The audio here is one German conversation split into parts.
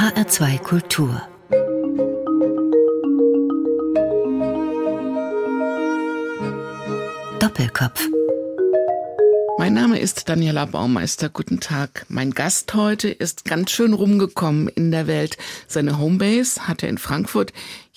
HR2 Kultur Doppelkopf mein Name ist Daniela Baumeister. Guten Tag. Mein Gast heute ist ganz schön rumgekommen in der Welt. Seine Homebase hat er in Frankfurt.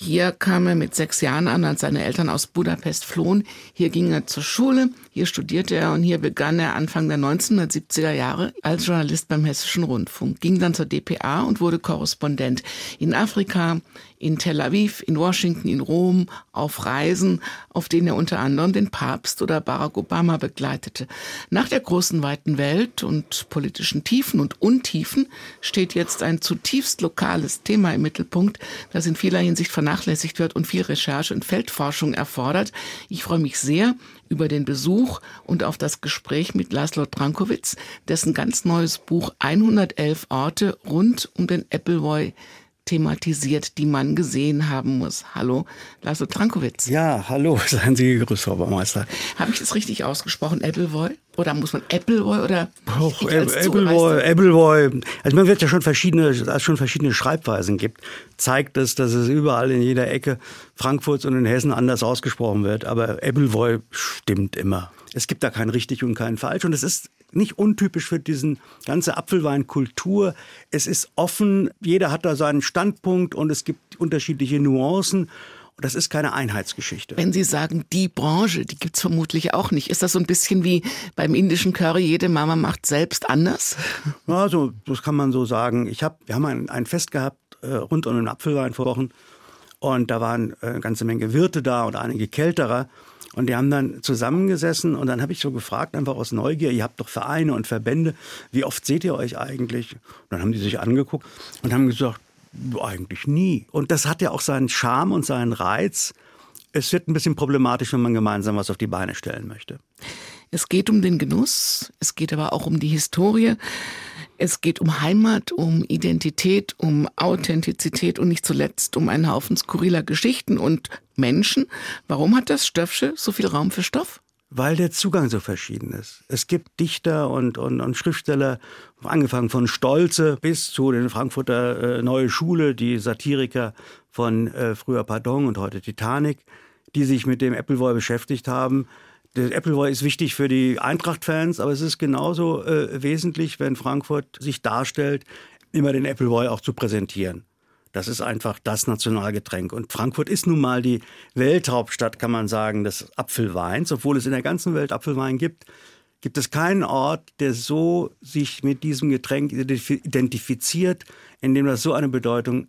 Hier kam er mit sechs Jahren an, als seine Eltern aus Budapest flohen. Hier ging er zur Schule, hier studierte er und hier begann er Anfang der 1970er Jahre als Journalist beim Hessischen Rundfunk, ging dann zur DPA und wurde Korrespondent in Afrika, in Tel Aviv, in Washington, in Rom, auf Reisen, auf denen er unter anderem den Papst oder Barack Obama begleitete. Nach der großen weiten Welt und politischen Tiefen und Untiefen steht jetzt ein zutiefst lokales Thema im Mittelpunkt, das in vieler Hinsicht vernachlässigt wird und viel Recherche und Feldforschung erfordert. Ich freue mich sehr über den Besuch und auf das Gespräch mit Laszlo Trankowitz, dessen ganz neues Buch 111 Orte rund um den Appleboy thematisiert, die man gesehen haben muss. Hallo, Laszlo Trankowitz. Ja, hallo, seien Sie gegrüßt, Frau Baumeister. Habe ich das richtig ausgesprochen, Appleboy? Oder muss man Appleboy oder? Och, Appleboy, Appleboy. Also man wird ja schon verschiedene, als schon verschiedene Schreibweisen gibt, zeigt es, dass es überall in jeder Ecke Frankfurts und in Hessen anders ausgesprochen wird. Aber Appleboy stimmt immer. Es gibt da kein richtig und kein falsch. Und es ist nicht untypisch für diesen ganze Apfelweinkultur. Es ist offen, jeder hat da seinen Standpunkt und es gibt unterschiedliche Nuancen. Und das ist keine Einheitsgeschichte. Wenn Sie sagen, die Branche, die gibt es vermutlich auch nicht. Ist das so ein bisschen wie beim indischen Curry, jede Mama macht selbst anders? Ja, so, das kann man so sagen. Ich hab, wir haben ein, ein Fest gehabt äh, rund um den Apfelwein vor Wochen. Und da waren äh, eine ganze Menge Wirte da und einige Kälterer. Und die haben dann zusammengesessen und dann habe ich so gefragt, einfach aus Neugier, ihr habt doch Vereine und Verbände, wie oft seht ihr euch eigentlich? Und dann haben die sich angeguckt und haben gesagt, eigentlich nie. Und das hat ja auch seinen Charme und seinen Reiz. Es wird ein bisschen problematisch, wenn man gemeinsam was auf die Beine stellen möchte. Es geht um den Genuss, es geht aber auch um die Historie. Es geht um Heimat, um Identität, um Authentizität und nicht zuletzt um einen Haufen skurriler Geschichten und Menschen. Warum hat das Stöffsche so viel Raum für Stoff? Weil der Zugang so verschieden ist. Es gibt Dichter und, und, und Schriftsteller, angefangen von Stolze bis zu den Frankfurter äh, Neue Schule, die Satiriker von äh, früher Pardon und heute Titanic, die sich mit dem Appleboy beschäftigt haben der Appleboy ist wichtig für die Eintracht-Fans, aber es ist genauso äh, wesentlich, wenn Frankfurt sich darstellt, immer den Appleboy auch zu präsentieren. Das ist einfach das Nationalgetränk. Und Frankfurt ist nun mal die Welthauptstadt, kann man sagen, des Apfelweins. Obwohl es in der ganzen Welt Apfelwein gibt, gibt es keinen Ort, der so sich mit diesem Getränk identifiziert, in dem das so eine Bedeutung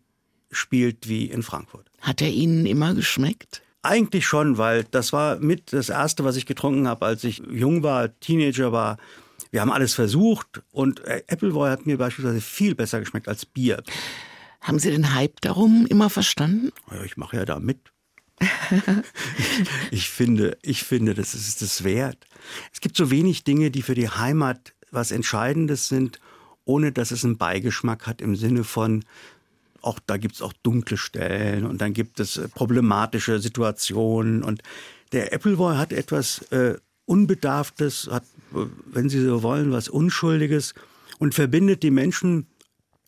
spielt wie in Frankfurt. Hat er Ihnen immer geschmeckt? Eigentlich schon, weil das war mit das Erste, was ich getrunken habe, als ich jung war, Teenager war. Wir haben alles versucht und äh, Appleboy hat mir beispielsweise viel besser geschmeckt als Bier. Haben Sie den Hype darum immer verstanden? Ja, ich mache ja da mit. ich, finde, ich finde, das ist es wert. Es gibt so wenig Dinge, die für die Heimat was Entscheidendes sind, ohne dass es einen Beigeschmack hat im Sinne von, auch da gibt es auch dunkle Stellen und dann gibt es äh, problematische Situationen. Und der Appleboy hat etwas äh, Unbedarftes, hat, äh, wenn Sie so wollen, was Unschuldiges und verbindet die Menschen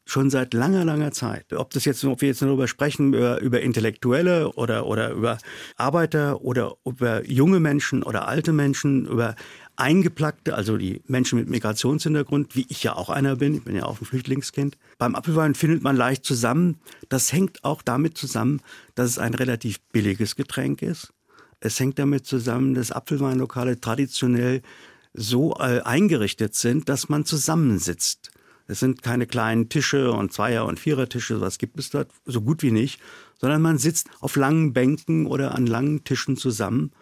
schon seit langer, langer Zeit. Ob das jetzt, ob wir jetzt darüber sprechen, über, über Intellektuelle oder, oder über Arbeiter oder über junge Menschen oder alte Menschen, über Eingeplackte, also die Menschen mit Migrationshintergrund, wie ich ja auch einer bin, ich bin ja auch ein Flüchtlingskind. Beim Apfelwein findet man leicht zusammen. Das hängt auch damit zusammen, dass es ein relativ billiges Getränk ist. Es hängt damit zusammen, dass Apfelweinlokale traditionell so äh, eingerichtet sind, dass man zusammensitzt. Es sind keine kleinen Tische und Zweier- und Vierertische, was gibt es dort, so gut wie nicht, sondern man sitzt auf langen Bänken oder an langen Tischen zusammen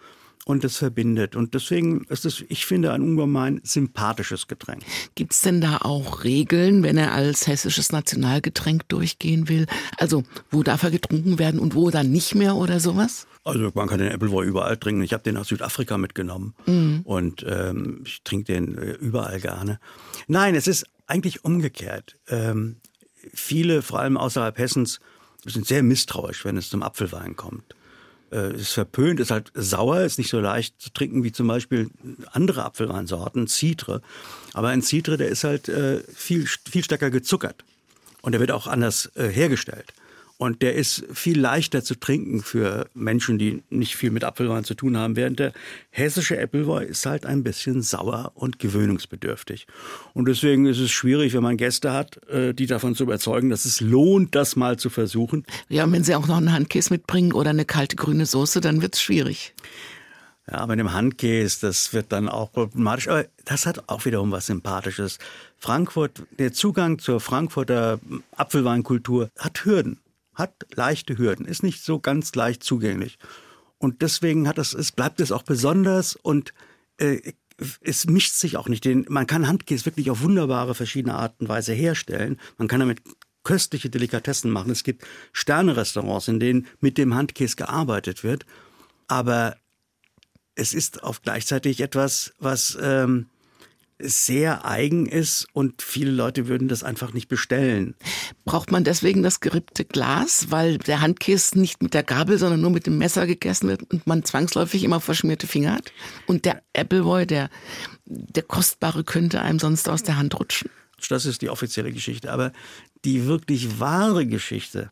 und es verbindet. Und deswegen ist es, ich finde, ein ungemein sympathisches Getränk. Gibt es denn da auch Regeln, wenn er als hessisches Nationalgetränk durchgehen will? Also, wo darf er getrunken werden und wo dann nicht mehr oder sowas? Also man kann den Appleboy überall trinken. Ich habe den aus Südafrika mitgenommen mhm. und ähm, ich trinke den äh, überall gerne. Nein, es ist eigentlich umgekehrt. Ähm, viele, vor allem außerhalb Hessens, sind sehr misstrauisch, wenn es zum Apfelwein kommt ist verpönt, ist halt sauer, ist nicht so leicht zu trinken wie zum Beispiel andere Apfelweinsorten, Citre. Aber ein Citre, der ist halt äh, viel, viel stärker gezuckert. Und der wird auch anders äh, hergestellt. Und der ist viel leichter zu trinken für Menschen, die nicht viel mit Apfelwein zu tun haben, während der hessische Äppelwein ist halt ein bisschen sauer und gewöhnungsbedürftig. Und deswegen ist es schwierig, wenn man Gäste hat, äh, die davon zu überzeugen, dass es lohnt, das mal zu versuchen. Ja, und wenn sie auch noch einen Handkäse mitbringen oder eine kalte grüne Soße, dann wird es schwierig. Ja, aber in dem Handkäse, das wird dann auch problematisch. Aber das hat auch wiederum was Sympathisches. Frankfurt, der Zugang zur Frankfurter Apfelweinkultur hat Hürden hat leichte Hürden, ist nicht so ganz leicht zugänglich. Und deswegen hat es, es bleibt es auch besonders und äh, es mischt sich auch nicht. Den, man kann Handkäse wirklich auf wunderbare verschiedene Art und Weise herstellen. Man kann damit köstliche Delikatessen machen. Es gibt Sterne-Restaurants, in denen mit dem Handkäse gearbeitet wird. Aber es ist auch gleichzeitig etwas, was ähm, sehr eigen ist und viele Leute würden das einfach nicht bestellen. Braucht man deswegen das gerippte Glas, weil der Handkäse nicht mit der Gabel, sondern nur mit dem Messer gegessen wird und man zwangsläufig immer verschmierte Finger hat? Und der Appleboy, der, der kostbare, könnte einem sonst aus der Hand rutschen? Das ist die offizielle Geschichte. Aber die wirklich wahre Geschichte,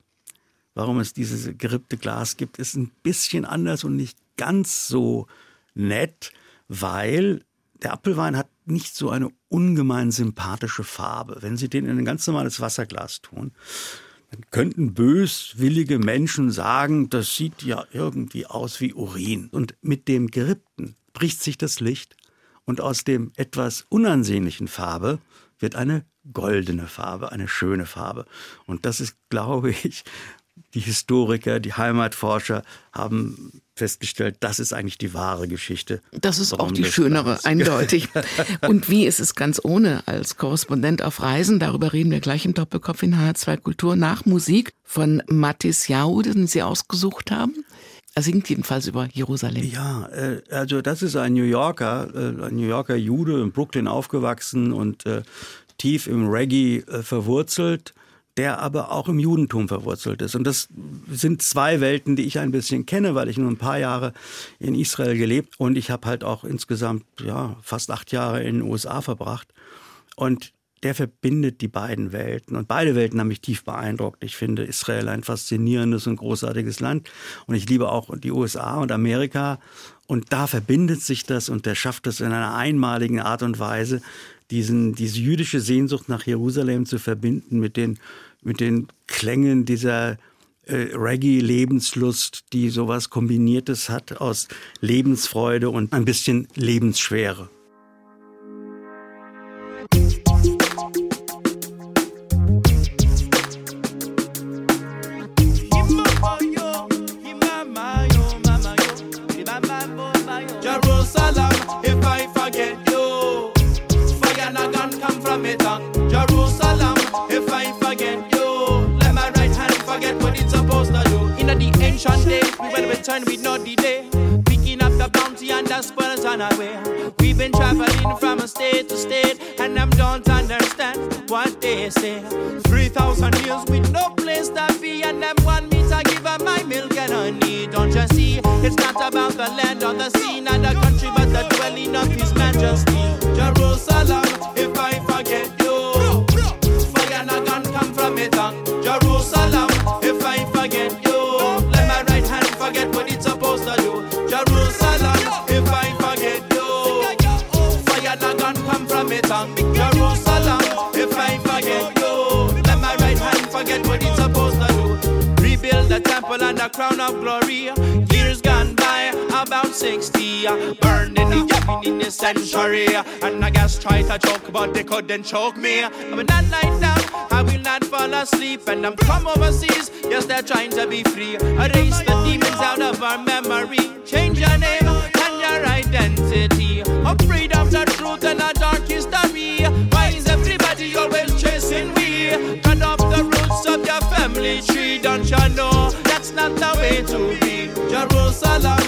warum es dieses gerippte Glas gibt, ist ein bisschen anders und nicht ganz so nett, weil der Apfelwein hat nicht so eine ungemein sympathische Farbe. Wenn Sie den in ein ganz normales Wasserglas tun, dann könnten böswillige Menschen sagen, das sieht ja irgendwie aus wie Urin. Und mit dem Gerippten bricht sich das Licht und aus dem etwas unansehnlichen Farbe wird eine goldene Farbe, eine schöne Farbe. Und das ist, glaube ich, die Historiker, die Heimatforscher haben festgestellt, das ist eigentlich die wahre Geschichte. Das ist auch die schönere, Landes. eindeutig. Und wie ist es ganz ohne als Korrespondent auf Reisen? Darüber reden wir gleich im Doppelkopf in H2 Kultur nach Musik von Mattis Jau, den Sie ausgesucht haben. Er singt jedenfalls über Jerusalem. Ja, äh, also das ist ein New Yorker, äh, ein New Yorker Jude in Brooklyn aufgewachsen und äh, tief im Reggae verwurzelt der aber auch im Judentum verwurzelt ist. Und das sind zwei Welten, die ich ein bisschen kenne, weil ich nur ein paar Jahre in Israel gelebt und ich habe halt auch insgesamt ja fast acht Jahre in den USA verbracht. Und der verbindet die beiden Welten. Und beide Welten haben mich tief beeindruckt. Ich finde Israel ein faszinierendes und großartiges Land. Und ich liebe auch die USA und Amerika. Und da verbindet sich das und der schafft es in einer einmaligen Art und Weise, diesen, diese jüdische Sehnsucht nach Jerusalem zu verbinden mit den, mit den Klängen dieser äh, Reggae-Lebenslust, die sowas Kombiniertes hat aus Lebensfreude und ein bisschen Lebensschwere. But choke me. I'm not lying down, I will not fall asleep. And I'm come overseas, yes, they're trying to be free. Erase the demons out of our memory. Change your name and your identity. Of freedom, the truth, and a dark history. Why is everybody always chasing we? Cut off the roots of your family tree. Don't you know that's not the way to be? Jerusalem,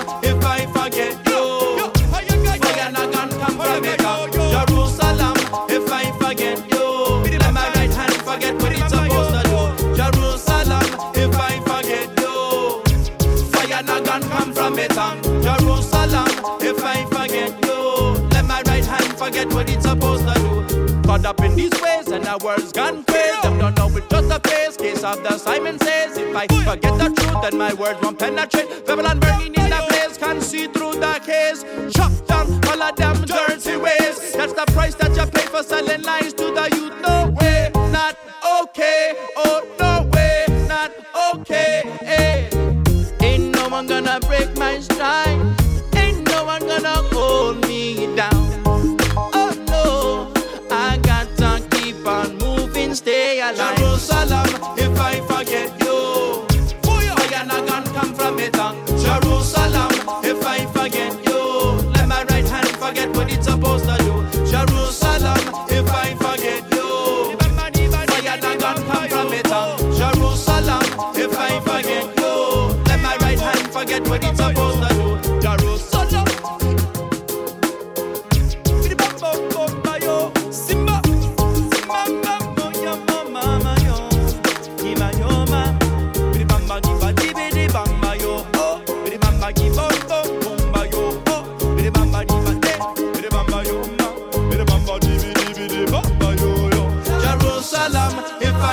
forget what it's supposed to do. caught up in these ways and our world's gone crazy. Them don't know it's just a phase. Case of the Simon says, if I forget the truth, then my words won't penetrate. Babylon burning in the blaze, can't see through the case. Chop down all of them dirty ways. That's the price that you pay for selling lies to the youth. No way, not okay. Oh no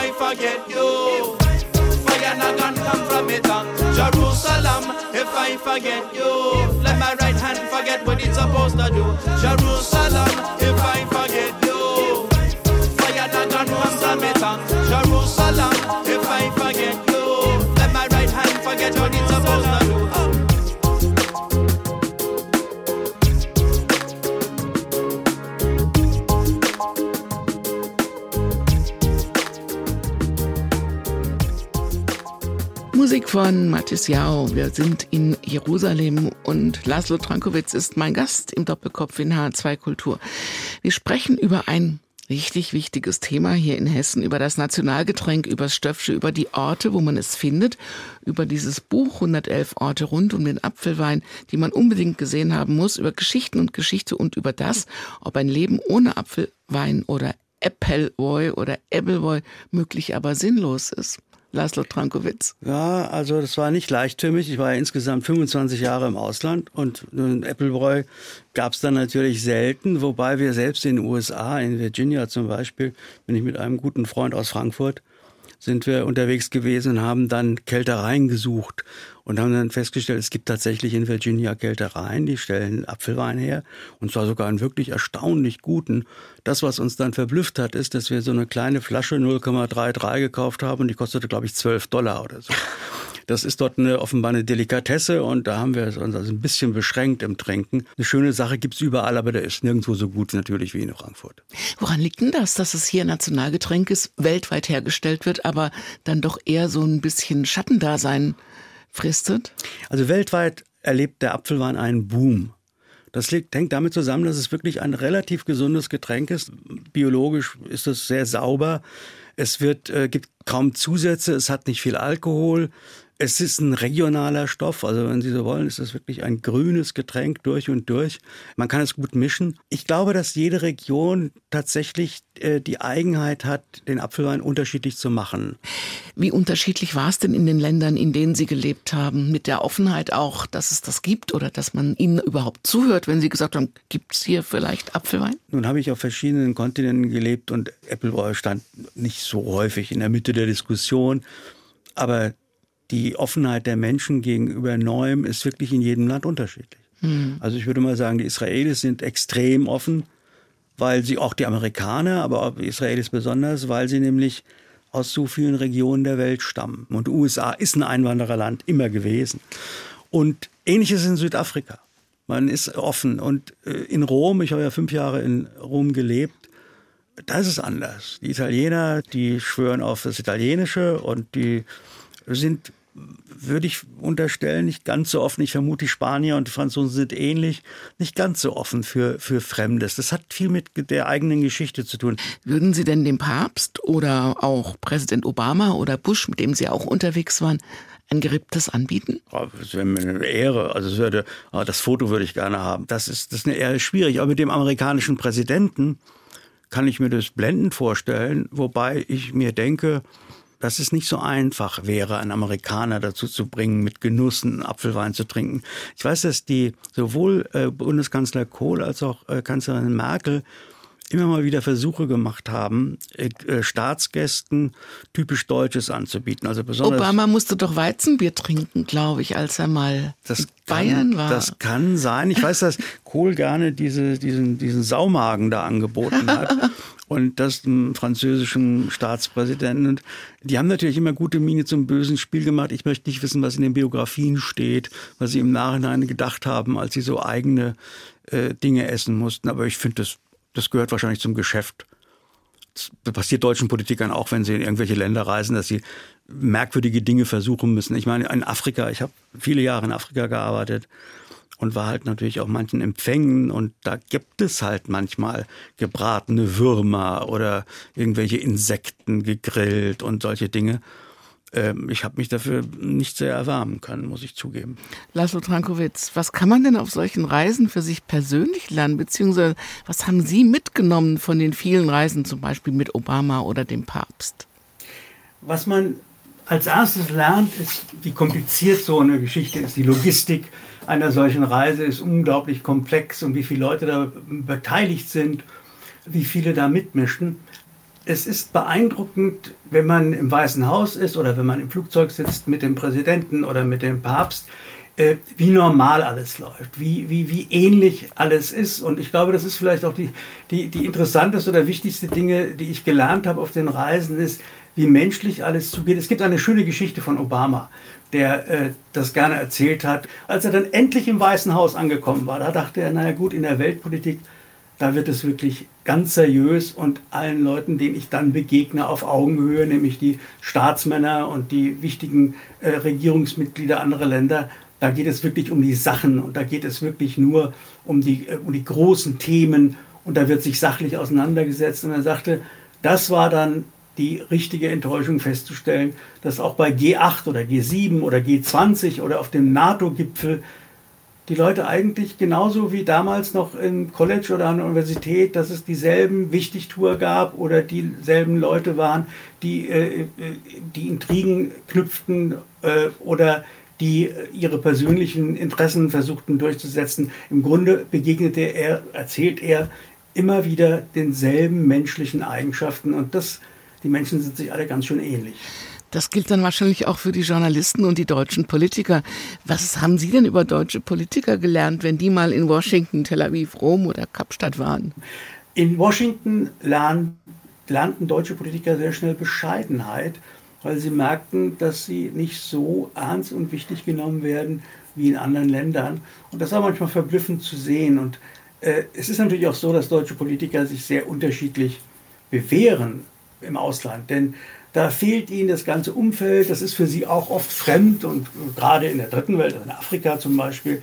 I forget you, fire not gonna come from it. uh. Jerusalem, if I forget you, let my right hand forget what it's supposed to do. Jerusalem, von Mathis Jao. Wir sind in Jerusalem und Laszlo Trankowitz ist mein Gast im Doppelkopf in H2 Kultur. Wir sprechen über ein richtig wichtiges Thema hier in Hessen, über das Nationalgetränk, über das Stöpfsche, über die Orte, wo man es findet, über dieses Buch 111 Orte rund um den Apfelwein, die man unbedingt gesehen haben muss, über Geschichten und Geschichte und über das, ob ein Leben ohne Apfelwein oder Appleboy oder Appleboy möglich aber sinnlos ist. Laszlo Trankowitz. Ja, also das war nicht leicht für mich. Ich war ja insgesamt 25 Jahre im Ausland und einen Applebräu gab es dann natürlich selten, wobei wir selbst in den USA, in Virginia zum Beispiel, bin ich mit einem guten Freund aus Frankfurt, sind wir unterwegs gewesen und haben dann Kältereien gesucht und haben dann festgestellt, es gibt tatsächlich in Virginia Kältereien, die stellen Apfelwein her und zwar sogar einen wirklich erstaunlich guten. Das, was uns dann verblüfft hat, ist, dass wir so eine kleine Flasche 0,33 gekauft haben und die kostete, glaube ich, 12 Dollar oder so. Das ist dort eine, offenbar eine Delikatesse und da haben wir uns also ein bisschen beschränkt im Trinken. Eine schöne Sache gibt's überall, aber der ist nirgendwo so gut natürlich wie in Frankfurt. Woran liegt denn das, dass es hier Nationalgetränk ist, weltweit hergestellt wird, aber dann doch eher so ein bisschen Schattendasein fristet? Also weltweit erlebt der Apfelwein einen Boom. Das liegt, hängt damit zusammen, dass es wirklich ein relativ gesundes Getränk ist. Biologisch ist es sehr sauber. Es wird, äh, gibt kaum Zusätze, es hat nicht viel Alkohol. Es ist ein regionaler Stoff, also wenn Sie so wollen, ist es wirklich ein grünes Getränk durch und durch. Man kann es gut mischen. Ich glaube, dass jede Region tatsächlich äh, die Eigenheit hat, den Apfelwein unterschiedlich zu machen. Wie unterschiedlich war es denn in den Ländern, in denen Sie gelebt haben, mit der Offenheit auch, dass es das gibt oder dass man Ihnen überhaupt zuhört, wenn Sie gesagt haben, gibt es hier vielleicht Apfelwein? Nun habe ich auf verschiedenen Kontinenten gelebt und Appleboy stand nicht so häufig in der Mitte der Diskussion. Aber die Offenheit der Menschen gegenüber Neuem ist wirklich in jedem Land unterschiedlich. Mhm. Also ich würde mal sagen, die Israelis sind extrem offen, weil sie auch die Amerikaner, aber auch die Israelis besonders, weil sie nämlich aus so vielen Regionen der Welt stammen. Und die USA ist ein Einwandererland immer gewesen. Und ähnliches in Südafrika. Man ist offen. Und äh, in Rom, ich habe ja fünf Jahre in Rom gelebt, da ist es anders. Die Italiener, die schwören auf das Italienische und die sind würde ich unterstellen, nicht ganz so offen. Ich vermute, die Spanier und die Franzosen sind ähnlich, nicht ganz so offen für, für Fremdes. Das hat viel mit der eigenen Geschichte zu tun. Würden Sie denn dem Papst oder auch Präsident Obama oder Bush, mit dem Sie auch unterwegs waren, ein Geripptes anbieten? Das wäre mir eine Ehre. Also das, würde, das Foto würde ich gerne haben. Das ist, das ist eine Ehre schwierig. Aber mit dem amerikanischen Präsidenten kann ich mir das blendend vorstellen, wobei ich mir denke, dass es nicht so einfach wäre, einen Amerikaner dazu zu bringen, mit Genuss einen Apfelwein zu trinken. Ich weiß, dass die sowohl äh, Bundeskanzler Kohl als auch äh, Kanzlerin Merkel immer mal wieder Versuche gemacht haben, äh, äh, Staatsgästen typisch Deutsches anzubieten. Also besonders Obama musste doch Weizenbier trinken, glaube ich, als er mal das in Bayern kann, war. Das kann sein. Ich weiß, dass Kohl gerne diese, diesen, diesen Saumagen da angeboten hat. und das dem französischen Staatspräsidenten. Und die haben natürlich immer gute Miene zum bösen Spiel gemacht. Ich möchte nicht wissen, was in den Biografien steht, was sie im Nachhinein gedacht haben, als sie so eigene äh, Dinge essen mussten. Aber ich finde, das, das gehört wahrscheinlich zum Geschäft. Das passiert deutschen Politikern auch, wenn sie in irgendwelche Länder reisen, dass sie merkwürdige Dinge versuchen müssen. Ich meine, in Afrika, ich habe viele Jahre in Afrika gearbeitet und war halt natürlich auch manchen Empfängen und da gibt es halt manchmal gebratene Würmer oder irgendwelche Insekten gegrillt und solche Dinge. Ähm, ich habe mich dafür nicht sehr erwärmen können, muss ich zugeben. Laszlo Trankowitz, was kann man denn auf solchen Reisen für sich persönlich lernen, beziehungsweise was haben Sie mitgenommen von den vielen Reisen, zum Beispiel mit Obama oder dem Papst? Was man als erstes lernt, ist, wie kompliziert so eine Geschichte ist. Die Logistik einer solchen Reise ist unglaublich komplex und wie viele Leute da beteiligt sind, wie viele da mitmischen. Es ist beeindruckend, wenn man im Weißen Haus ist oder wenn man im Flugzeug sitzt mit dem Präsidenten oder mit dem Papst, äh, wie normal alles läuft, wie, wie, wie ähnlich alles ist. Und ich glaube, das ist vielleicht auch die, die, die interessanteste oder wichtigste Dinge, die ich gelernt habe auf den Reisen, ist, wie menschlich alles zugeht. Es gibt eine schöne Geschichte von Obama, der äh, das gerne erzählt hat. Als er dann endlich im Weißen Haus angekommen war, da dachte er, naja gut, in der Weltpolitik, da wird es wirklich ganz seriös und allen Leuten, denen ich dann begegne, auf Augenhöhe, nämlich die Staatsmänner und die wichtigen äh, Regierungsmitglieder anderer Länder, da geht es wirklich um die Sachen und da geht es wirklich nur um die, äh, um die großen Themen und da wird sich sachlich auseinandergesetzt. Und er sagte, das war dann die richtige Enttäuschung festzustellen, dass auch bei G8 oder G7 oder G20 oder auf dem NATO-Gipfel die Leute eigentlich genauso wie damals noch im College oder an der Universität, dass es dieselben Wichtigtour gab oder dieselben Leute waren, die äh, die Intrigen knüpften äh, oder die ihre persönlichen Interessen versuchten durchzusetzen. Im Grunde begegnete er, erzählt er, immer wieder denselben menschlichen Eigenschaften und das die Menschen sind sich alle ganz schön ähnlich. Das gilt dann wahrscheinlich auch für die Journalisten und die deutschen Politiker. Was haben Sie denn über deutsche Politiker gelernt, wenn die mal in Washington, Tel Aviv, Rom oder Kapstadt waren? In Washington lernten deutsche Politiker sehr schnell Bescheidenheit, weil sie merkten, dass sie nicht so ernst und wichtig genommen werden wie in anderen Ländern. Und das war manchmal verblüffend zu sehen. Und äh, es ist natürlich auch so, dass deutsche Politiker sich sehr unterschiedlich bewähren im Ausland. Denn da fehlt ihnen das ganze Umfeld, das ist für sie auch oft fremd und gerade in der dritten Welt, also in Afrika zum Beispiel,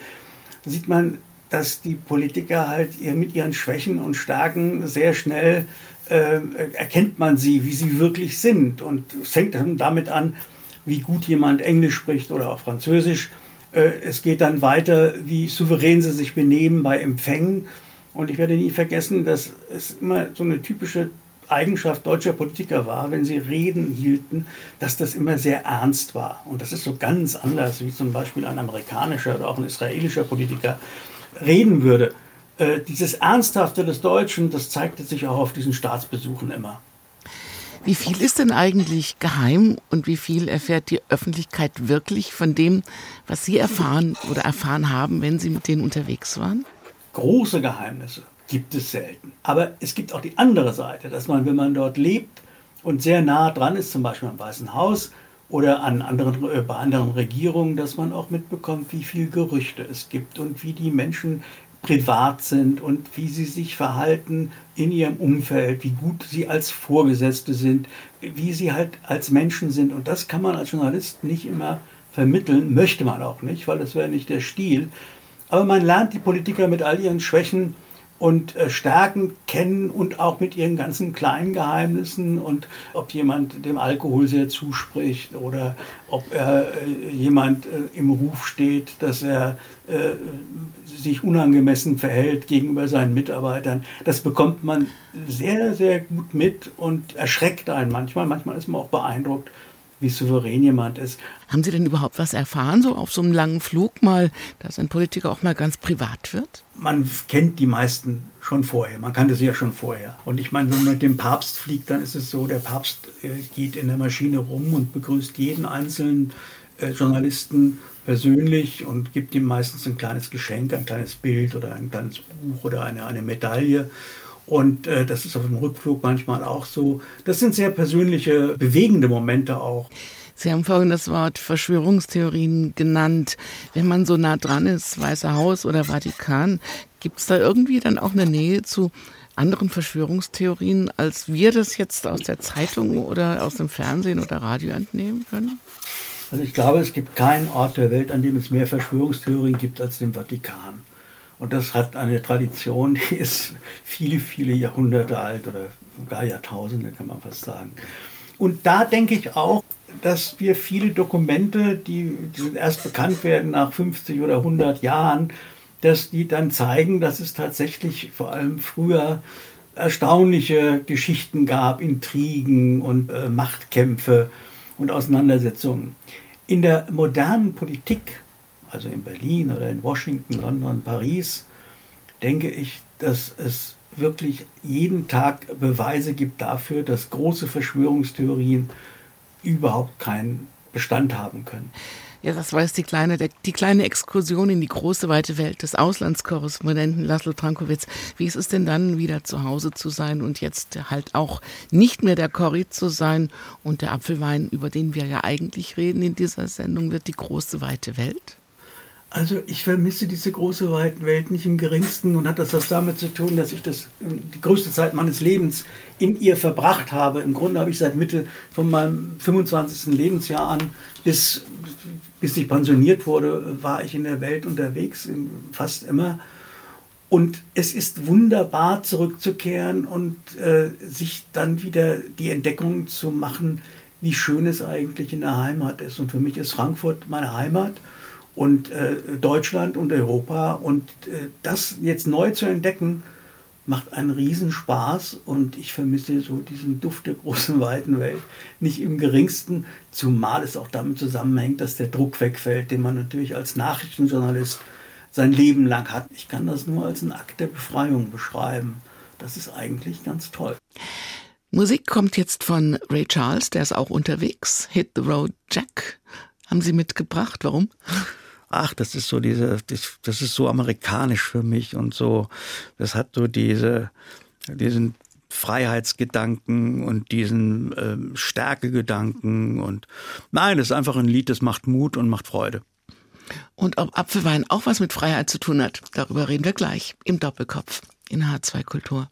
sieht man, dass die Politiker halt mit ihren Schwächen und Stärken sehr schnell äh, erkennt man sie, wie sie wirklich sind. Und es fängt dann damit an, wie gut jemand Englisch spricht oder auch Französisch. Äh, es geht dann weiter, wie souverän sie sich benehmen bei Empfängen. Und ich werde nie vergessen, dass es immer so eine typische Eigenschaft deutscher Politiker war, wenn sie Reden hielten, dass das immer sehr ernst war. Und das ist so ganz anders, wie zum Beispiel ein amerikanischer oder auch ein israelischer Politiker reden würde. Äh, dieses Ernsthafte des Deutschen, das zeigte sich auch auf diesen Staatsbesuchen immer. Wie viel ist denn eigentlich geheim und wie viel erfährt die Öffentlichkeit wirklich von dem, was Sie erfahren oder erfahren haben, wenn Sie mit denen unterwegs waren? Große Geheimnisse gibt es selten. Aber es gibt auch die andere Seite, dass man, wenn man dort lebt und sehr nah dran ist, zum Beispiel am Weißen Haus oder an anderen, äh, bei anderen Regierungen, dass man auch mitbekommt, wie viele Gerüchte es gibt und wie die Menschen privat sind und wie sie sich verhalten in ihrem Umfeld, wie gut sie als Vorgesetzte sind, wie sie halt als Menschen sind. Und das kann man als Journalist nicht immer vermitteln, möchte man auch nicht, weil das wäre nicht der Stil. Aber man lernt die Politiker mit all ihren Schwächen und äh, Stärken kennen und auch mit ihren ganzen kleinen Geheimnissen und ob jemand dem Alkohol sehr zuspricht oder ob er äh, jemand äh, im Ruf steht, dass er äh, sich unangemessen verhält gegenüber seinen Mitarbeitern. Das bekommt man sehr, sehr gut mit und erschreckt einen manchmal. Manchmal ist man auch beeindruckt, wie souverän jemand ist. Haben Sie denn überhaupt was erfahren, so auf so einem langen Flug mal, dass ein Politiker auch mal ganz privat wird? Man kennt die meisten schon vorher. Man kannte sie ja schon vorher. Und ich meine, wenn man mit dem Papst fliegt, dann ist es so, der Papst äh, geht in der Maschine rum und begrüßt jeden einzelnen äh, Journalisten persönlich und gibt ihm meistens ein kleines Geschenk, ein kleines Bild oder ein kleines Buch oder eine, eine Medaille. Und äh, das ist auf dem Rückflug manchmal auch so. Das sind sehr persönliche, bewegende Momente auch. Sie haben vorhin das Wort Verschwörungstheorien genannt. Wenn man so nah dran ist, Weiße Haus oder Vatikan, gibt es da irgendwie dann auch eine Nähe zu anderen Verschwörungstheorien, als wir das jetzt aus der Zeitung oder aus dem Fernsehen oder Radio entnehmen können? Also ich glaube, es gibt keinen Ort der Welt, an dem es mehr Verschwörungstheorien gibt als den Vatikan. Und das hat eine Tradition, die ist viele, viele Jahrhunderte alt oder sogar Jahrtausende, kann man fast sagen. Und da denke ich auch, dass wir viele Dokumente, die, die erst bekannt werden nach 50 oder 100 Jahren, dass die dann zeigen, dass es tatsächlich vor allem früher erstaunliche Geschichten gab, Intrigen und äh, Machtkämpfe und Auseinandersetzungen. In der modernen Politik also in Berlin oder in Washington, London, Paris, denke ich, dass es wirklich jeden Tag Beweise gibt dafür, dass große Verschwörungstheorien überhaupt keinen Bestand haben können. Ja, das war jetzt die kleine, die kleine Exkursion in die große, weite Welt des Auslandskorrespondenten Laszlo Trankowitz. Wie ist es denn dann, wieder zu Hause zu sein und jetzt halt auch nicht mehr der Corrie zu sein und der Apfelwein, über den wir ja eigentlich reden in dieser Sendung, wird die große, weite Welt? Also ich vermisse diese große weite Welt nicht im geringsten und hat das was damit zu tun, dass ich das die größte Zeit meines Lebens in ihr verbracht habe. Im Grunde habe ich seit Mitte von meinem 25. Lebensjahr an bis, bis ich pensioniert wurde, war ich in der Welt unterwegs, fast immer. Und es ist wunderbar zurückzukehren und äh, sich dann wieder die Entdeckung zu machen, wie schön es eigentlich in der Heimat ist. Und für mich ist Frankfurt meine Heimat und äh, Deutschland und Europa. Und äh, das jetzt neu zu entdecken, macht einen Riesenspaß und ich vermisse so diesen Duft der großen, weiten Welt nicht im geringsten, zumal es auch damit zusammenhängt, dass der Druck wegfällt, den man natürlich als Nachrichtenjournalist sein Leben lang hat. Ich kann das nur als einen Akt der Befreiung beschreiben. Das ist eigentlich ganz toll. Musik kommt jetzt von Ray Charles, der ist auch unterwegs. Hit the Road Jack. Haben Sie mitgebracht? Warum? Ach, das ist so diese, das, das ist so amerikanisch für mich und so, das hat so diese, diesen Freiheitsgedanken und diesen ähm, Stärkegedanken und nein, das ist einfach ein Lied, das macht Mut und macht Freude. Und ob Apfelwein auch was mit Freiheit zu tun hat, darüber reden wir gleich im Doppelkopf in H2 Kultur.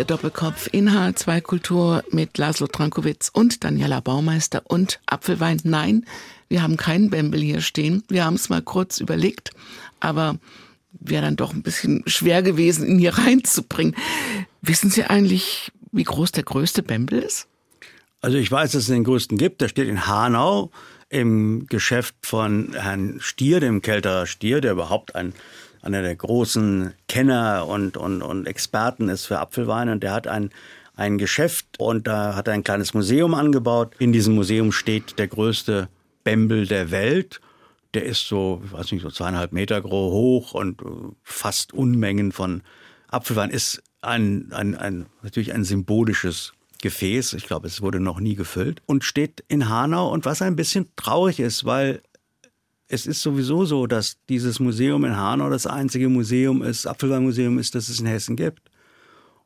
Der Doppelkopf in H2 Kultur mit Laszlo Trankowitz und Daniela Baumeister und Apfelwein. Nein, wir haben keinen Bembel hier stehen. Wir haben es mal kurz überlegt, aber wäre dann doch ein bisschen schwer gewesen, ihn hier reinzubringen. Wissen Sie eigentlich, wie groß der größte Bembel ist? Also ich weiß, dass es den größten gibt. Der steht in Hanau im Geschäft von Herrn Stier, dem Kelterer Stier, der überhaupt ein einer der großen Kenner und, und, und Experten ist für Apfelwein und der hat ein, ein Geschäft und da hat er ein kleines Museum angebaut. In diesem Museum steht der größte Bembel der Welt. Der ist so, ich weiß nicht, so zweieinhalb Meter groß hoch und äh, fast Unmengen von Apfelwein. Ist ein, ein, ein, natürlich ein symbolisches Gefäß. Ich glaube, es wurde noch nie gefüllt und steht in Hanau. Und was ein bisschen traurig ist, weil es ist sowieso so, dass dieses Museum in Hanau das einzige Museum ist, Apfelweinmuseum ist, das es in Hessen gibt.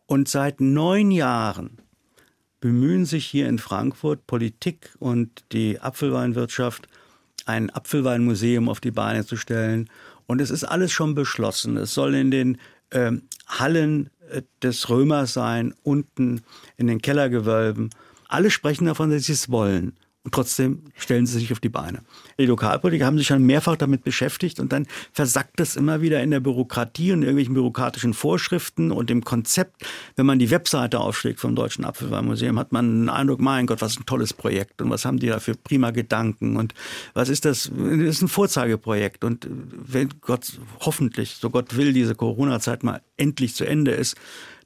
Und seit neun Jahren bemühen sich hier in Frankfurt Politik und die Apfelweinwirtschaft, ein Apfelweinmuseum auf die Beine zu stellen. Und es ist alles schon beschlossen. Es soll in den äh, Hallen des Römers sein, unten in den Kellergewölben. Alle sprechen davon, dass sie es wollen. Und trotzdem stellen sie sich auf die Beine. Die Lokalpolitiker haben sich schon mehrfach damit beschäftigt und dann versackt es immer wieder in der Bürokratie und irgendwelchen bürokratischen Vorschriften und dem Konzept. Wenn man die Webseite aufschlägt vom Deutschen Apfelweinmuseum, hat man den Eindruck, mein Gott, was ein tolles Projekt und was haben die da für prima Gedanken und was ist das? Das ist ein Vorzeigeprojekt und wenn Gott hoffentlich, so Gott will, diese Corona-Zeit mal endlich zu Ende ist,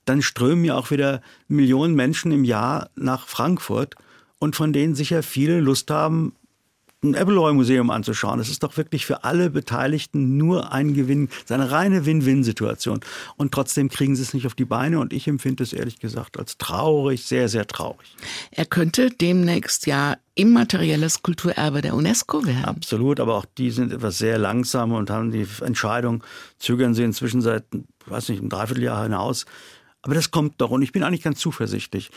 dann strömen ja auch wieder Millionen Menschen im Jahr nach Frankfurt und von denen sicher viele Lust haben, ein Appleboy-Museum anzuschauen. Das ist doch wirklich für alle Beteiligten nur ein Gewinn, es ist eine reine Win-Win-Situation. Und trotzdem kriegen sie es nicht auf die Beine und ich empfinde es ehrlich gesagt als traurig, sehr, sehr traurig. Er könnte demnächst ja immaterielles Kulturerbe der UNESCO werden. Absolut, aber auch die sind etwas sehr langsam und haben die Entscheidung, zögern sie inzwischen seit, weiß nicht, einem Dreivierteljahr hinaus. Aber das kommt doch und ich bin eigentlich ganz zuversichtlich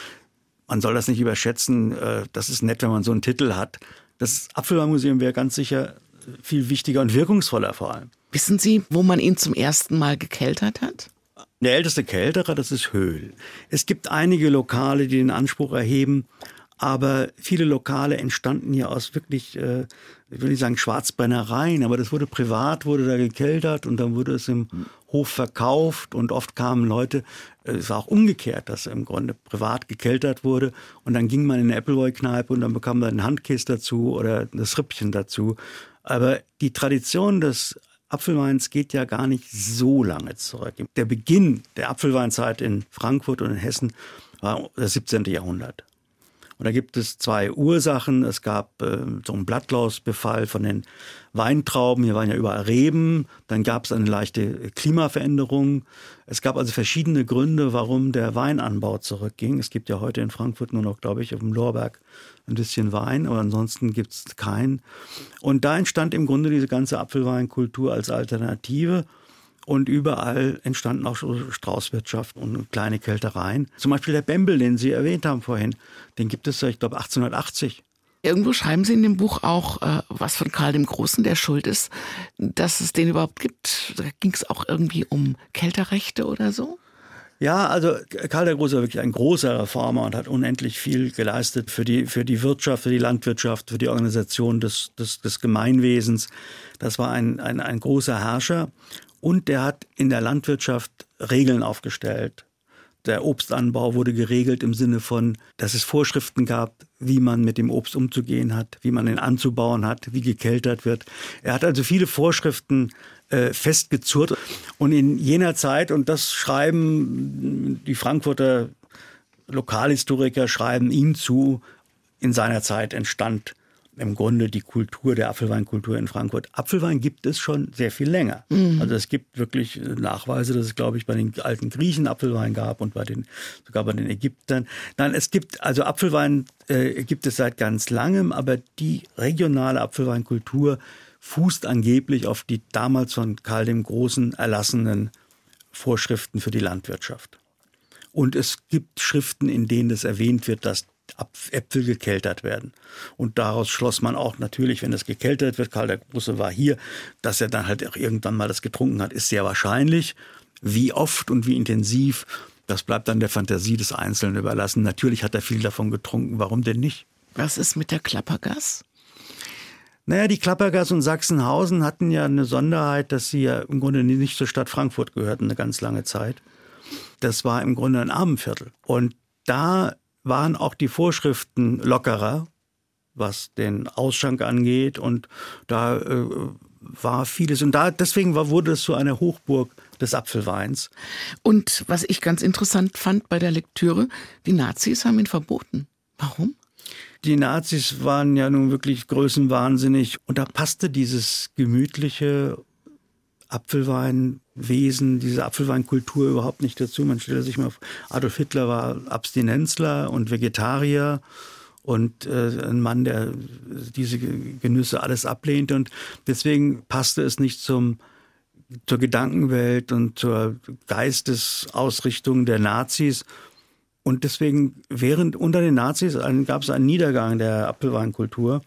man soll das nicht überschätzen. Äh, das ist nett, wenn man so einen Titel hat. Das Apfelweinmuseum wäre ganz sicher viel wichtiger und wirkungsvoller vor allem. Wissen Sie, wo man ihn zum ersten Mal gekeltert hat? Der älteste Kälterer, das ist Höhl. Es gibt einige Lokale, die den Anspruch erheben, aber viele Lokale entstanden ja aus wirklich, äh, ich will nicht sagen Schwarzbrennereien, aber das wurde privat, wurde da gekeltert und dann wurde es im Hof verkauft und oft kamen Leute, äh, es war auch umgekehrt, dass im Grunde privat gekeltert wurde und dann ging man in eine Appleboy-Kneipe und dann bekam man einen Handkiss dazu oder das Rippchen dazu. Aber die Tradition des Apfelweins geht ja gar nicht so lange zurück. Der Beginn der Apfelweinzeit in Frankfurt und in Hessen war das 17. Jahrhundert. Und da gibt es zwei Ursachen. Es gab äh, so einen Blattlausbefall von den Weintrauben. Hier waren ja überall Reben. Dann gab es eine leichte Klimaveränderung. Es gab also verschiedene Gründe, warum der Weinanbau zurückging. Es gibt ja heute in Frankfurt nur noch, glaube ich, auf dem Lorberg ein bisschen Wein, aber ansonsten gibt es keinen. Und da entstand im Grunde diese ganze Apfelweinkultur als Alternative. Und überall entstanden auch Straußwirtschaft und kleine Kältereien. Zum Beispiel der Bembel, den Sie erwähnt haben vorhin, den gibt es, ich glaube, 1880. Irgendwo schreiben Sie in dem Buch auch, äh, was von Karl dem Großen der Schuld ist, dass es den überhaupt gibt. Da ging es auch irgendwie um Kälterrechte oder so? Ja, also Karl der Große war wirklich ein großer Reformer und hat unendlich viel geleistet für die, für die Wirtschaft, für die Landwirtschaft, für die Organisation des, des, des Gemeinwesens. Das war ein, ein, ein großer Herrscher und der hat in der Landwirtschaft Regeln aufgestellt. Der Obstanbau wurde geregelt im Sinne von, dass es Vorschriften gab, wie man mit dem Obst umzugehen hat, wie man ihn anzubauen hat, wie gekeltert wird. Er hat also viele Vorschriften äh, festgezurrt. Und in jener Zeit, und das schreiben die Frankfurter Lokalhistoriker, schreiben ihm zu, in seiner Zeit entstand im Grunde die Kultur der Apfelweinkultur in Frankfurt. Apfelwein gibt es schon sehr viel länger. Mhm. Also es gibt wirklich Nachweise, dass es, glaube ich, bei den alten Griechen Apfelwein gab und bei den, sogar bei den Ägyptern. Nein, es gibt, also Apfelwein äh, gibt es seit ganz langem, aber die regionale Apfelweinkultur fußt angeblich auf die damals von Karl dem Großen erlassenen Vorschriften für die Landwirtschaft. Und es gibt Schriften, in denen es erwähnt wird, dass Äpfel gekeltert werden. Und daraus schloss man auch natürlich, wenn es gekeltert wird, Karl der Große war hier, dass er dann halt auch irgendwann mal das getrunken hat, ist sehr wahrscheinlich. Wie oft und wie intensiv, Das bleibt dann der Fantasie des Einzelnen überlassen. Natürlich hat er viel davon getrunken. Warum denn nicht? Was ist mit der Klappergas? Naja, die Klappergas und Sachsenhausen hatten ja eine Sonderheit, dass sie ja im Grunde nicht zur Stadt Frankfurt gehörten, eine ganz lange Zeit. Das war im Grunde ein Armenviertel. Und da waren auch die Vorschriften lockerer, was den Ausschank angeht. Und da äh, war vieles. Und da, deswegen war, wurde es zu einer Hochburg des Apfelweins. Und was ich ganz interessant fand bei der Lektüre, die Nazis haben ihn verboten. Warum? Die Nazis waren ja nun wirklich größenwahnsinnig und da passte dieses gemütliche Apfelweinwesen, diese Apfelweinkultur überhaupt nicht dazu. Man stelle sich mal Adolf Hitler war Abstinenzler und Vegetarier und äh, ein Mann, der diese Genüsse alles ablehnte und deswegen passte es nicht zum zur Gedankenwelt und zur Geistesausrichtung der Nazis. Und deswegen, während unter den Nazis gab es einen Niedergang der Apfelweinkultur.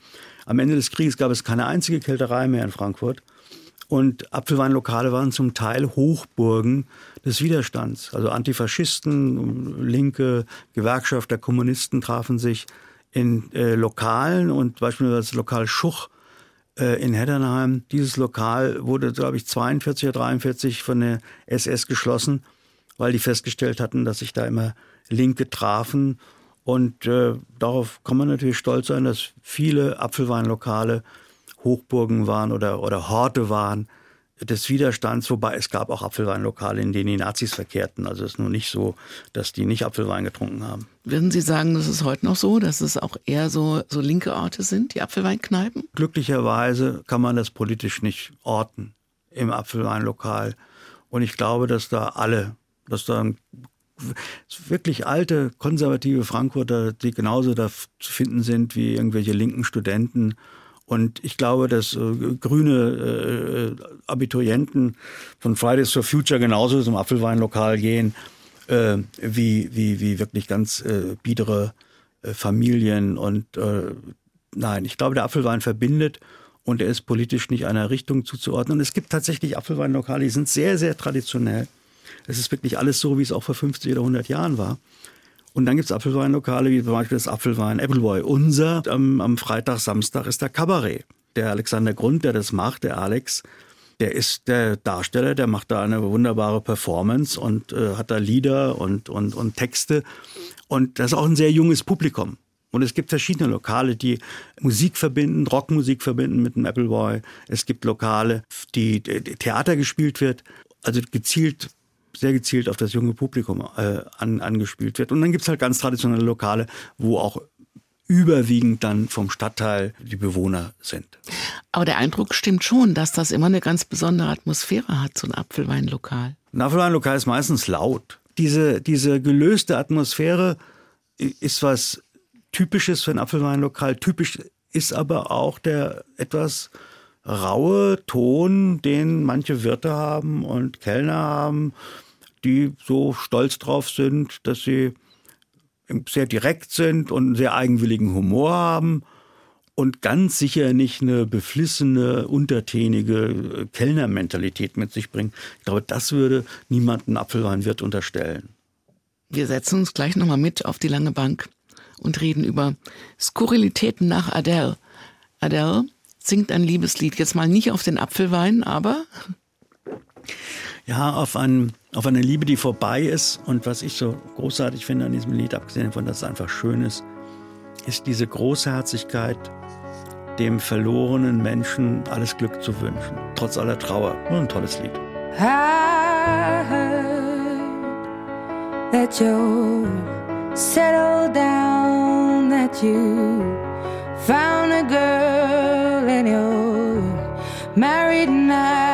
Am Ende des Krieges gab es keine einzige Kälterei mehr in Frankfurt. Und Apfelweinlokale waren zum Teil Hochburgen des Widerstands. Also Antifaschisten, linke Gewerkschafter, Kommunisten trafen sich in äh, Lokalen und beispielsweise das Lokal Schuch äh, in Heddernheim. Dieses Lokal wurde, glaube ich, 42 oder 43 von der SS geschlossen, weil die festgestellt hatten, dass sich da immer Linke trafen. Und äh, darauf kann man natürlich stolz sein, dass viele Apfelweinlokale Hochburgen waren oder, oder Horte waren des Widerstands, wobei es gab auch Apfelweinlokale, in denen die Nazis verkehrten. Also es ist nur nicht so, dass die nicht Apfelwein getrunken haben. Würden Sie sagen, das ist heute noch so, dass es auch eher so, so linke Orte sind, die Apfelweinkneipen? Glücklicherweise kann man das politisch nicht orten im Apfelweinlokal. Und ich glaube, dass da alle, dass da wirklich alte, konservative Frankfurter, die genauso da zu finden sind wie irgendwelche linken Studenten und ich glaube, dass äh, grüne äh, Abiturienten von Fridays for Future genauso zum Apfelweinlokal gehen, äh, wie, wie, wie wirklich ganz äh, biedere äh, Familien. Und äh, nein, ich glaube, der Apfelwein verbindet und er ist politisch nicht einer Richtung zuzuordnen. Und es gibt tatsächlich Apfelweinlokale, die sind sehr, sehr traditionell. Es ist wirklich alles so, wie es auch vor 50 oder 100 Jahren war. Und dann gibt's Apfelweinlokale, wie zum Beispiel das Apfelwein Appleboy. Unser am, am Freitag, Samstag ist der Kabarett. Der Alexander Grund, der das macht, der Alex, der ist der Darsteller, der macht da eine wunderbare Performance und äh, hat da Lieder und, und, und Texte. Und das ist auch ein sehr junges Publikum. Und es gibt verschiedene Lokale, die Musik verbinden, Rockmusik verbinden mit dem Appleboy. Es gibt Lokale, die Theater gespielt wird, also gezielt sehr gezielt auf das junge Publikum äh, an, angespielt wird. Und dann gibt's halt ganz traditionelle Lokale, wo auch überwiegend dann vom Stadtteil die Bewohner sind. Aber der Eindruck stimmt schon, dass das immer eine ganz besondere Atmosphäre hat, so ein Apfelweinlokal. Ein Apfelweinlokal ist meistens laut. Diese, diese gelöste Atmosphäre ist was Typisches für ein Apfelweinlokal. Typisch ist aber auch der etwas raue Ton, den manche Wirte haben und Kellner haben, die so stolz drauf sind, dass sie sehr direkt sind und einen sehr eigenwilligen Humor haben und ganz sicher nicht eine beflissene, untertänige Kellnermentalität mit sich bringen. Ich glaube, das würde niemanden Apfelweinwirt unterstellen. Wir setzen uns gleich nochmal mit auf die lange Bank und reden über Skurrilitäten nach Adele. Adele singt ein Liebeslied, jetzt mal nicht auf den Apfelwein, aber ja, auf, ein, auf eine Liebe, die vorbei ist. Und was ich so großartig finde an diesem Lied, abgesehen davon, dass es einfach schön ist, ist diese Großherzigkeit, dem verlorenen Menschen alles Glück zu wünschen, trotz aller Trauer. Nur ein tolles Lied. I heard that you settled down, that you found a girl and you're married now.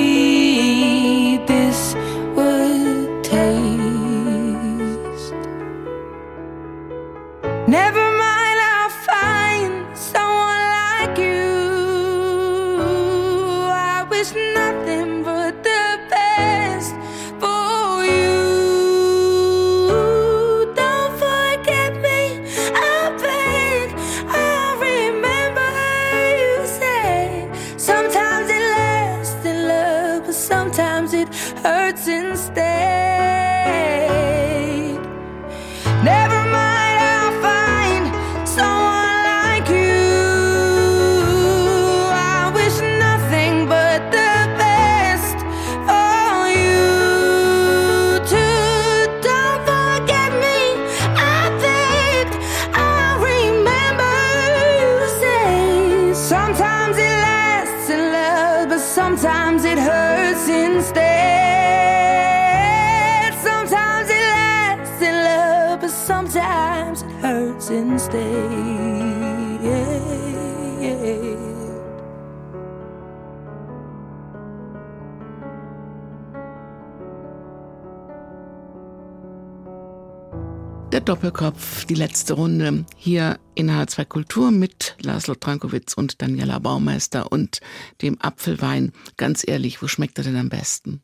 Der Doppelkopf, die letzte Runde hier in H2 Kultur mit Laszlo Trankowitz und Daniela Baumeister und dem Apfelwein. Ganz ehrlich, wo schmeckt er denn am besten?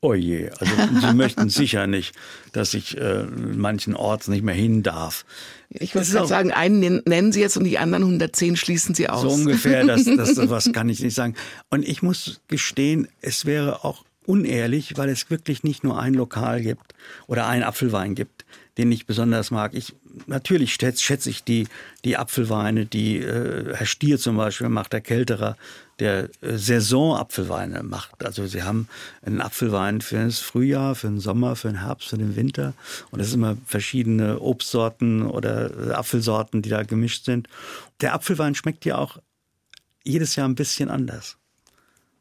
Oh je, also Sie möchten sicher nicht, dass ich äh, manchen Orts nicht mehr hin darf. Ich würde Das gerade auch- sagen, einen nen- nennen Sie jetzt und die anderen 110 schließen Sie aus. So ungefähr, das, das sowas kann ich nicht sagen. Und ich muss gestehen, es wäre auch unehrlich, weil es wirklich nicht nur ein Lokal gibt oder einen Apfelwein gibt, den ich besonders mag. Ich natürlich schätze, schätze ich die die Apfelweine, die äh, Herr Stier zum Beispiel macht, der Kälterer, der äh, Saisonapfelweine macht. Also sie haben einen Apfelwein für das Frühjahr, für den Sommer, für den Herbst, für den Winter. Und es sind immer verschiedene Obstsorten oder äh, Apfelsorten, die da gemischt sind. Der Apfelwein schmeckt ja auch jedes Jahr ein bisschen anders.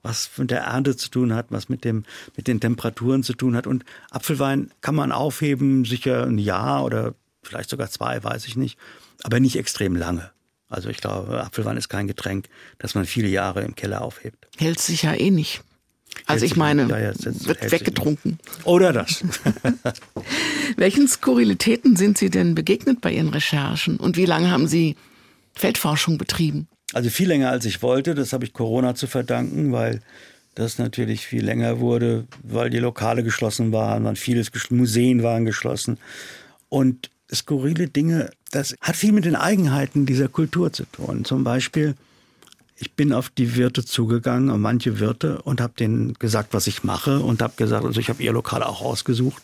Was mit der Ernte zu tun hat, was mit, dem, mit den Temperaturen zu tun hat. Und Apfelwein kann man aufheben, sicher ein Jahr oder vielleicht sogar zwei, weiß ich nicht, aber nicht extrem lange. Also ich glaube, Apfelwein ist kein Getränk, das man viele Jahre im Keller aufhebt. Hält sich ja eh nicht. Also Hält ich meine. Ja, ja, wird weggetrunken. Oder das. Welchen Skurrilitäten sind Sie denn begegnet bei Ihren Recherchen und wie lange haben Sie Feldforschung betrieben? Also viel länger als ich wollte. Das habe ich Corona zu verdanken, weil das natürlich viel länger wurde, weil die Lokale geschlossen waren, man vieles, Museen waren geschlossen. Und skurrile Dinge, das hat viel mit den Eigenheiten dieser Kultur zu tun. Zum Beispiel, ich bin auf die Wirte zugegangen, auf manche Wirte und habe denen gesagt, was ich mache und habe gesagt, also ich habe ihr Lokal auch ausgesucht.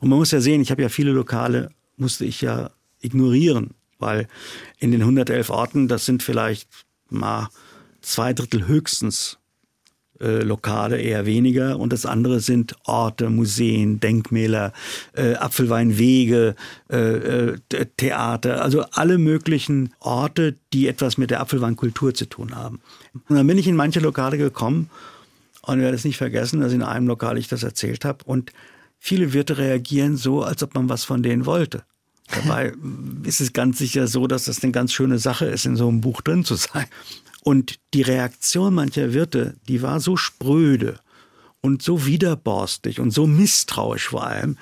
Und man muss ja sehen, ich habe ja viele Lokale, musste ich ja ignorieren, weil in den 111 Orten, das sind vielleicht mal zwei Drittel höchstens äh, Lokale, eher weniger. Und das andere sind Orte, Museen, Denkmäler, äh, Apfelweinwege, äh, äh, Theater, also alle möglichen Orte, die etwas mit der Apfelweinkultur zu tun haben. Und dann bin ich in manche Lokale gekommen und ich werde es nicht vergessen, dass in einem Lokal ich das erzählt habe und viele Wirte reagieren so, als ob man was von denen wollte. Dabei ist es ganz sicher so, dass das eine ganz schöne Sache ist, in so einem Buch drin zu sein. Und die Reaktion mancher Wirte, die war so spröde und so widerborstig und so misstrauisch vor allem.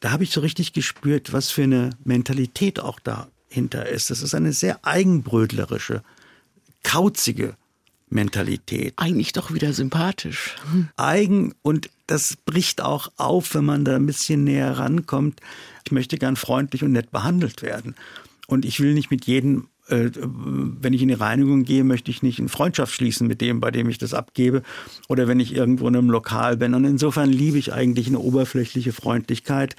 Da habe ich so richtig gespürt, was für eine Mentalität auch dahinter ist. Das ist eine sehr eigenbrötlerische, kauzige Mentalität. Eigentlich doch wieder sympathisch. Eigen und das bricht auch auf, wenn man da ein bisschen näher rankommt. Ich möchte gern freundlich und nett behandelt werden. Und ich will nicht mit jedem äh, wenn ich in die Reinigung gehe, möchte ich nicht in Freundschaft schließen mit dem, bei dem ich das abgebe oder wenn ich irgendwo in einem Lokal bin. Und insofern liebe ich eigentlich eine oberflächliche Freundlichkeit.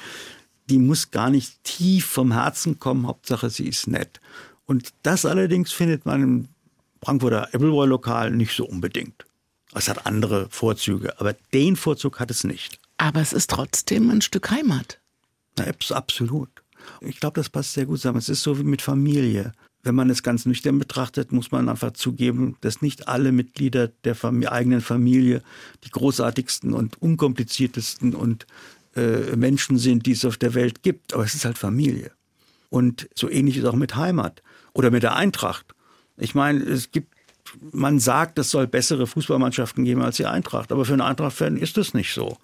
Die muss gar nicht tief vom Herzen kommen, Hauptsache sie ist nett. Und das allerdings findet man im Frankfurter Appleboy-Lokal nicht so unbedingt. Es hat andere Vorzüge, aber den Vorzug hat es nicht. Aber es ist trotzdem ein Stück Heimat. Na, absolut. Ich glaube, das passt sehr gut zusammen. Es ist so wie mit Familie wenn man es ganz nüchtern betrachtet, muss man einfach zugeben, dass nicht alle Mitglieder der Familie, eigenen Familie die großartigsten und unkompliziertesten und äh, Menschen sind, die es auf der Welt gibt. Aber es ist halt Familie. Und so ähnlich ist auch mit Heimat oder mit der Eintracht. Ich meine, es gibt, man sagt, es soll bessere Fußballmannschaften geben als die Eintracht. Aber für einen Eintracht-Fan ist das nicht so.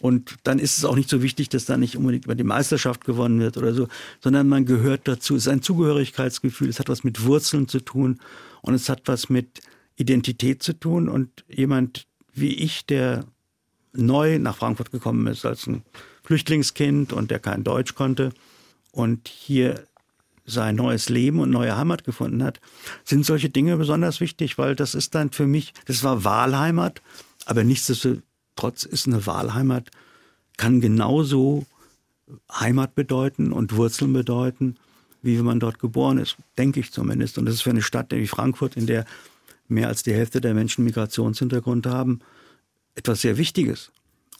Und dann ist es auch nicht so wichtig, dass da nicht unbedingt über die Meisterschaft gewonnen wird oder so, sondern man gehört dazu. Es ist ein Zugehörigkeitsgefühl, es hat was mit Wurzeln zu tun und es hat was mit Identität zu tun. Und jemand wie ich, der neu nach Frankfurt gekommen ist als ein Flüchtlingskind und der kein Deutsch konnte und hier sein neues Leben und neue Heimat gefunden hat, sind solche Dinge besonders wichtig, weil das ist dann für mich, das war Wahlheimat, aber nichtsdestotrotz Trotz ist eine Wahlheimat, kann genauso Heimat bedeuten und Wurzeln bedeuten, wie wenn man dort geboren ist, denke ich zumindest. Und das ist für eine Stadt wie Frankfurt, in der mehr als die Hälfte der Menschen Migrationshintergrund haben, etwas sehr Wichtiges.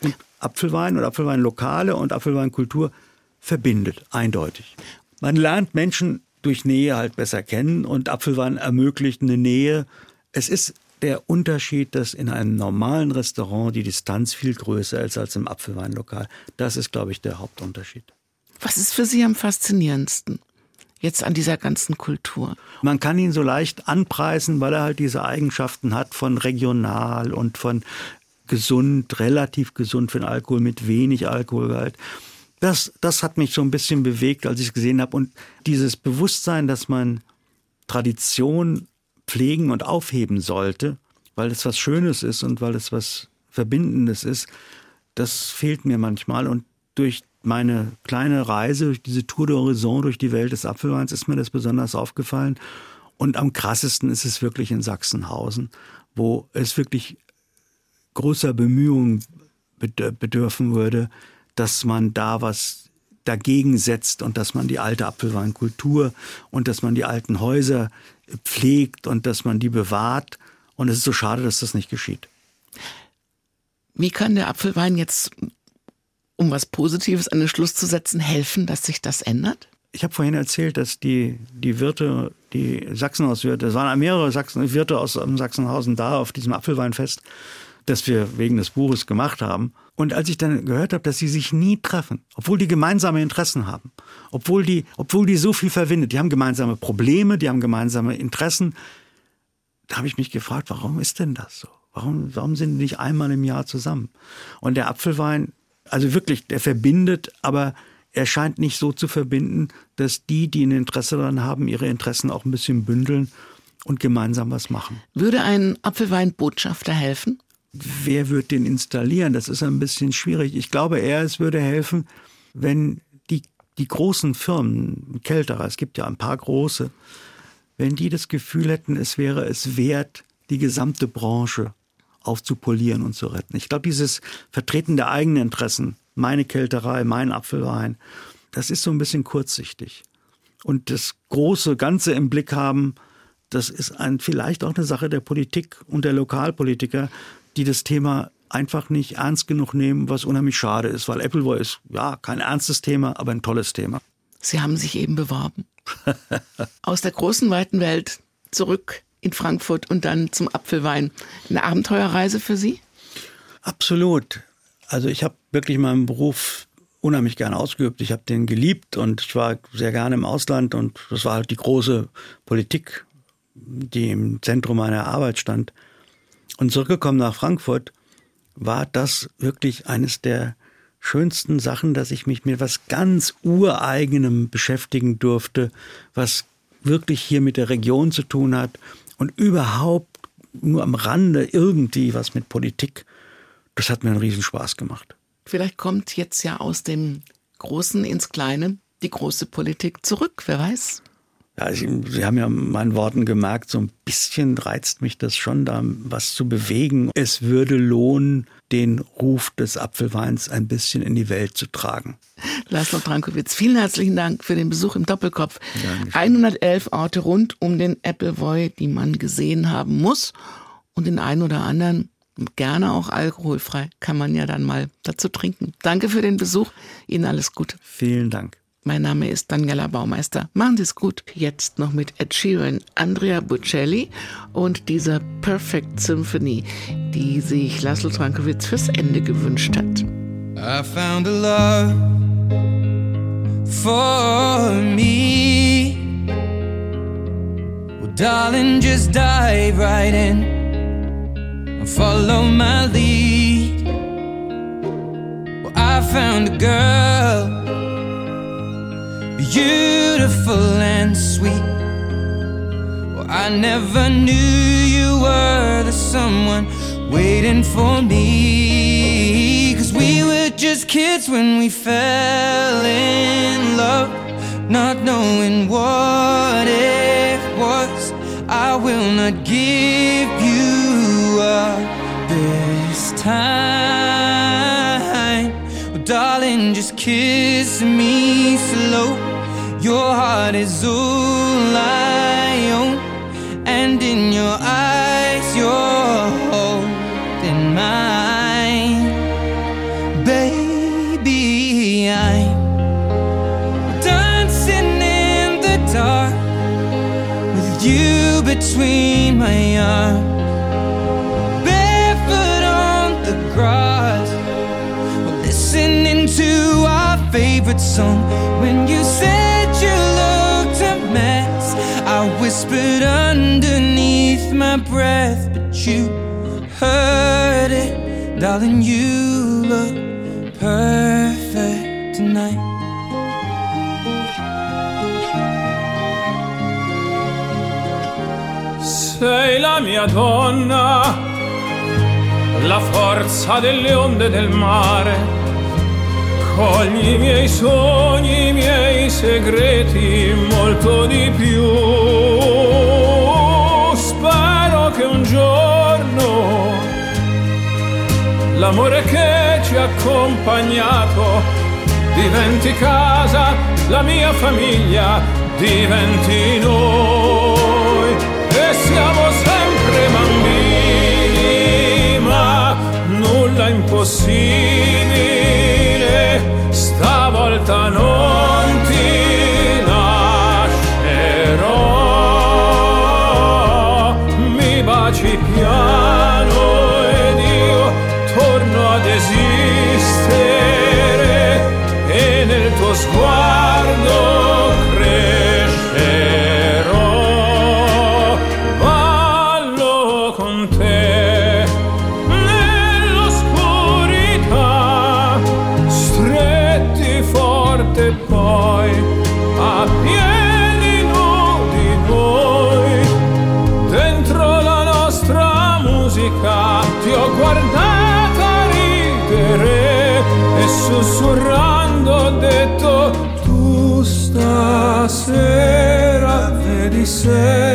Und Apfelwein oder Apfelweinlokale und Apfelweinkultur verbindet eindeutig. Man lernt Menschen durch Nähe halt besser kennen und Apfelwein ermöglicht eine Nähe. Es ist der Unterschied, dass in einem normalen Restaurant die Distanz viel größer ist als im Apfelweinlokal. Das ist, glaube ich, der Hauptunterschied. Was ist für Sie am faszinierendsten? Jetzt an dieser ganzen Kultur. Man kann ihn so leicht anpreisen, weil er halt diese Eigenschaften hat von regional und von gesund, relativ gesund für den Alkohol mit wenig Alkoholgehalt. Das, das hat mich so ein bisschen bewegt, als ich es gesehen habe. Und dieses Bewusstsein, dass man Tradition pflegen und aufheben sollte, weil es was Schönes ist und weil es was Verbindendes ist, das fehlt mir manchmal. Und durch meine kleine Reise, durch diese Tour d'Horizon durch die Welt des Apfelweins ist mir das besonders aufgefallen. Und am krassesten ist es wirklich in Sachsenhausen, wo es wirklich großer Bemühungen bedürfen würde, dass man da was dagegen setzt und dass man die alte Apfelweinkultur und dass man die alten Häuser pflegt und dass man die bewahrt. Und es ist so schade, dass das nicht geschieht. Wie kann der Apfelwein jetzt, um was Positives an den Schluss zu setzen, helfen, dass sich das ändert? Ich habe vorhin erzählt, dass die, die Wirte, die Sachsenhauswirte, es waren mehrere Sachsen, Wirte aus Sachsenhausen da auf diesem Apfelweinfest, das wir wegen des Buches gemacht haben. Und als ich dann gehört habe, dass sie sich nie treffen, obwohl die gemeinsame Interessen haben, obwohl die, obwohl die so viel verbindet, die haben gemeinsame Probleme, die haben gemeinsame Interessen, da habe ich mich gefragt, warum ist denn das so? Warum, warum sind die nicht einmal im Jahr zusammen? Und der Apfelwein, also wirklich, der verbindet, aber er scheint nicht so zu verbinden, dass die, die ein Interesse daran haben, ihre Interessen auch ein bisschen bündeln und gemeinsam was machen. Würde ein Apfelweinbotschafter helfen? Wer wird den installieren? Das ist ein bisschen schwierig. Ich glaube eher, es würde helfen, wenn die, die großen Firmen, Kelterer, es gibt ja ein paar große, wenn die das Gefühl hätten, es wäre es wert, die gesamte Branche aufzupolieren und zu retten. Ich glaube, dieses Vertreten der eigenen Interessen, meine Kälterei, mein Apfelwein, das ist so ein bisschen kurzsichtig. Und das große Ganze im Blick haben, das ist ein, vielleicht auch eine Sache der Politik und der Lokalpolitiker, die das Thema einfach nicht ernst genug nehmen, was unheimlich schade ist, weil Appleboy ist ja kein ernstes Thema, aber ein tolles Thema. Sie haben sich eben beworben. Aus der großen, weiten Welt zurück in Frankfurt und dann zum Apfelwein. Eine Abenteuerreise für Sie? Absolut. Also ich habe wirklich meinen Beruf unheimlich gerne ausgeübt. Ich habe den geliebt und ich war sehr gerne im Ausland und das war halt die große Politik, die im Zentrum meiner Arbeit stand. Und zurückgekommen nach Frankfurt war das wirklich eines der schönsten Sachen, dass ich mich mit was ganz ureigenem beschäftigen durfte, was wirklich hier mit der Region zu tun hat und überhaupt nur am Rande irgendwie was mit Politik. Das hat mir einen Riesenspaß gemacht. Vielleicht kommt jetzt ja aus dem Großen ins Kleine die große Politik zurück, wer weiß. Ja, Sie, Sie haben ja meinen Worten gemerkt, so ein bisschen reizt mich das schon, da was zu bewegen. Es würde lohnen, den Ruf des Apfelweins ein bisschen in die Welt zu tragen. Laszlo Trankowitz, vielen herzlichen Dank für den Besuch im Doppelkopf. Dankeschön. 111 Orte rund um den Appleboy, die man gesehen haben muss. Und den einen oder anderen, gerne auch alkoholfrei, kann man ja dann mal dazu trinken. Danke für den Besuch. Ihnen alles Gute. Vielen Dank. Mein Name ist Daniela Baumeister. Machen Sie es gut. Jetzt noch mit Ed Sheeran, Andrea Bocelli und dieser Perfect Symphony, die sich Laszlo Trankowitz fürs Ende gewünscht hat. I found a love for me. Well, darling, just dive right in and follow my lead. Well, I found a girl, beautiful and sweet. Well, I never knew you were the someone waiting for me. Cause we were just kids when we fell in love, not knowing what it was. I will not give you up this time. Oh, darling, just kiss me slow. Your heart is all I own, and in your eyes, you're holding mine. Baby, I'm dancing in the dark with you between my arms. Listening to our favorite song. When you said whispered underneath my breath, but you heard it, darling. You look perfect tonight. Sei la mia donna, la forza delle onde del mare. Cogli i miei sogni, i miei segreti, molto di più. L'amore che ci ha accompagnato diventi casa, la mia famiglia diventi noi. E siamo sempre bambini, ma nulla impossibile, stavolta non say.